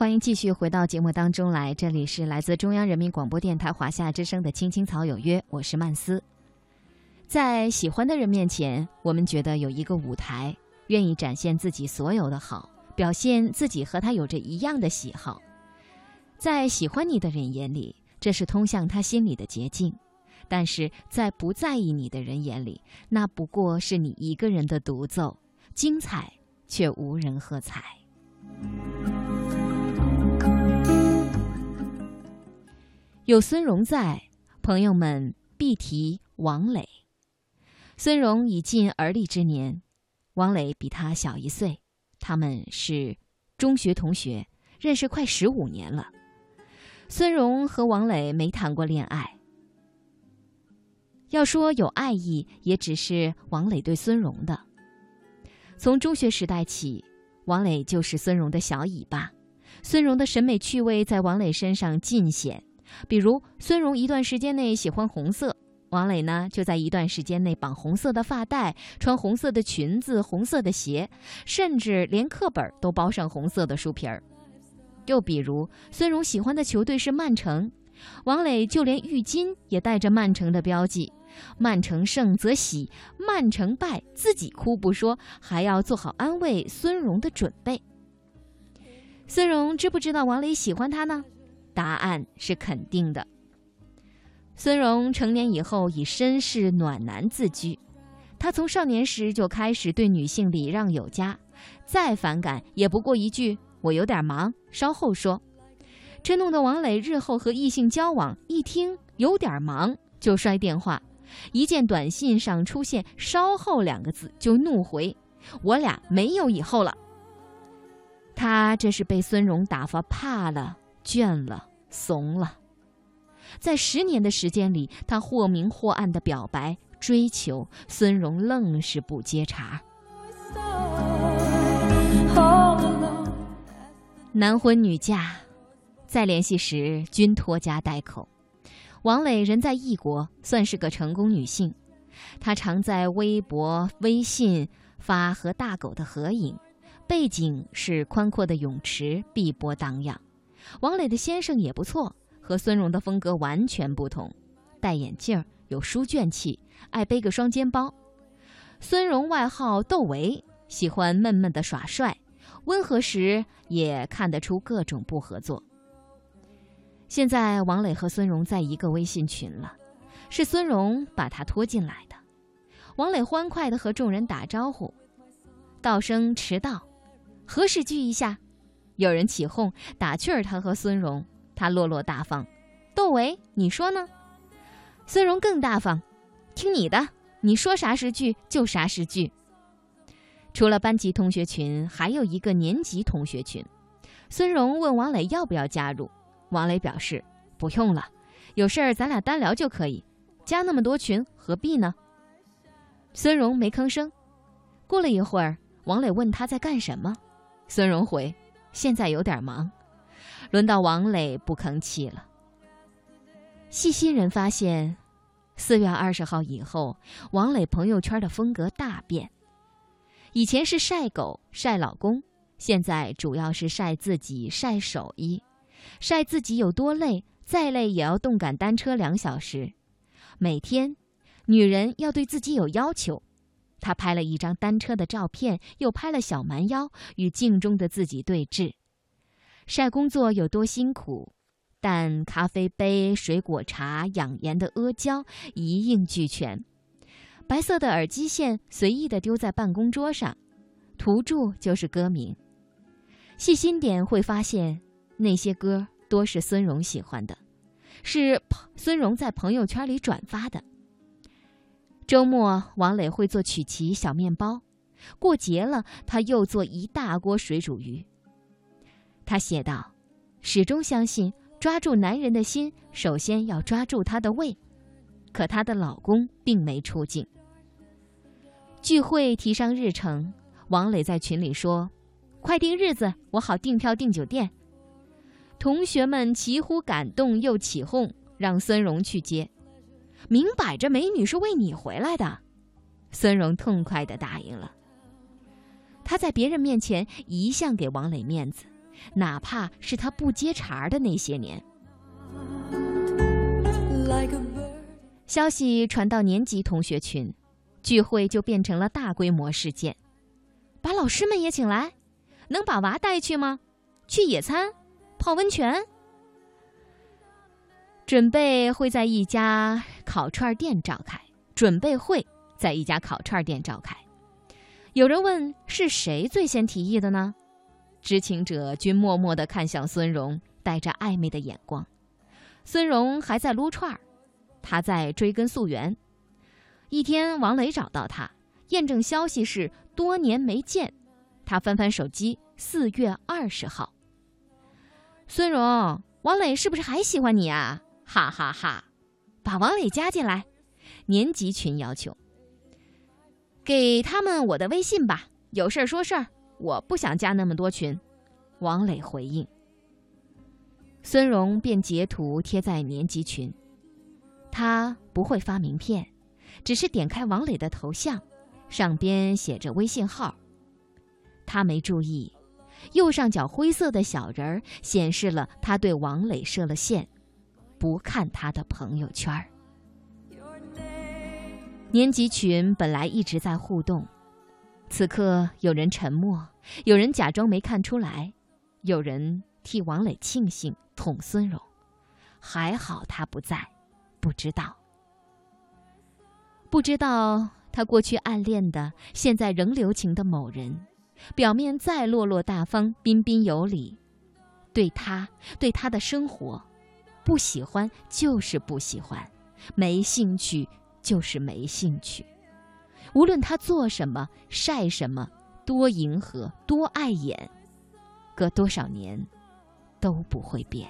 欢迎继续回到节目当中来，这里是来自中央人民广播电台华夏之声的《青青草有约》，我是曼斯。在喜欢的人面前，我们觉得有一个舞台，愿意展现自己所有的好，表现自己和他有着一样的喜好。在喜欢你的人眼里，这是通向他心里的捷径；但是在不在意你的人眼里，那不过是你一个人的独奏，精彩却无人喝彩。有孙荣在，朋友们必提王磊。孙荣已近而立之年，王磊比他小一岁，他们是中学同学，认识快十五年了。孙荣和王磊没谈过恋爱，要说有爱意，也只是王磊对孙荣的。从中学时代起，王磊就是孙荣的小尾巴，孙荣的审美趣味在王磊身上尽显。比如，孙荣一段时间内喜欢红色，王磊呢就在一段时间内绑红色的发带，穿红色的裙子、红色的鞋，甚至连课本都包上红色的书皮儿。又比如，孙荣喜欢的球队是曼城，王磊就连浴巾也带着曼城的标记。曼城胜则喜，曼城败自己哭不说，还要做好安慰孙荣的准备。孙荣知不知道王磊喜欢他呢？答案是肯定的。孙荣成年以后以绅士暖男自居，他从少年时就开始对女性礼让有加，再反感也不过一句“我有点忙，稍后说”。这弄得王磊日后和异性交往，一听“有点忙”就摔电话，一见短信上出现“稍后”两个字就怒回：“我俩没有以后了。”他这是被孙荣打发怕了。倦了，怂了，在十年的时间里，他或明或暗的表白、追求，孙荣愣是不接茬。男婚女嫁，再联系时均拖家带口。王磊人在异国，算是个成功女性。她常在微博、微信发和大狗的合影，背景是宽阔的泳池，碧波荡漾。王磊的先生也不错，和孙荣的风格完全不同，戴眼镜，有书卷气，爱背个双肩包。孙荣外号窦唯，喜欢闷闷的耍帅，温和时也看得出各种不合作。现在王磊和孙荣在一个微信群了，是孙荣把他拖进来的。王磊欢快地和众人打招呼，道声迟到，何时聚一下？有人起哄打趣儿他和孙荣，他落落大方。窦唯，你说呢？孙荣更大方，听你的，你说啥时聚就啥时聚。除了班级同学群，还有一个年级同学群。孙荣问王磊要不要加入，王磊表示不用了，有事儿咱俩单聊就可以，加那么多群何必呢？孙荣没吭声。过了一会儿，王磊问他在干什么，孙荣回。现在有点忙，轮到王磊不吭气了。细心人发现，四月二十号以后，王磊朋友圈的风格大变。以前是晒狗、晒老公，现在主要是晒自己、晒手艺，晒自己有多累，再累也要动感单车两小时。每天，女人要对自己有要求。他拍了一张单车的照片，又拍了小蛮腰与镜中的自己对峙，晒工作有多辛苦，但咖啡杯、水果茶、养颜的阿胶一应俱全。白色的耳机线随意的丢在办公桌上，图注就是歌名。细心点会发现，那些歌多是孙荣喜欢的，是孙荣在朋友圈里转发的。周末，王磊会做曲奇小面包；过节了，他又做一大锅水煮鱼。他写道：“始终相信，抓住男人的心，首先要抓住他的胃。”可她的老公并没出镜。聚会提上日程，王磊在群里说：“快定日子，我好订票订酒店。”同学们齐呼感动又起哄，让孙荣去接。明摆着，美女是为你回来的，孙荣痛快地答应了。他在别人面前一向给王磊面子，哪怕是他不接茬的那些年。消息传到年级同学群，聚会就变成了大规模事件。把老师们也请来，能把娃带去吗？去野餐，泡温泉。准备会在一家烤串店召开。准备会在一家烤串店召开。有人问是谁最先提议的呢？知情者均默默地看向孙荣，带着暧昧的眼光。孙荣还在撸串儿，他在追根溯源。一天，王磊找到他，验证消息是多年没见。他翻翻手机，四月二十号。孙荣，王磊是不是还喜欢你啊？哈哈哈，把王磊加进来。年级群要求，给他们我的微信吧，有事儿说事儿，我不想加那么多群。王磊回应。孙荣便截图贴在年级群。他不会发名片，只是点开王磊的头像，上边写着微信号。他没注意，右上角灰色的小人儿显示了他对王磊设了限，不看他的朋友圈儿。年级群本来一直在互动，此刻有人沉默，有人假装没看出来，有人替王磊庆幸，捅孙荣，还好他不在，不知道，不知道他过去暗恋的，现在仍留情的某人，表面再落落大方、彬彬有礼，对他，对他的生活，不喜欢就是不喜欢，没兴趣就是没兴趣。无论他做什么、晒什么、多迎合、多碍眼，隔多少年都不会变。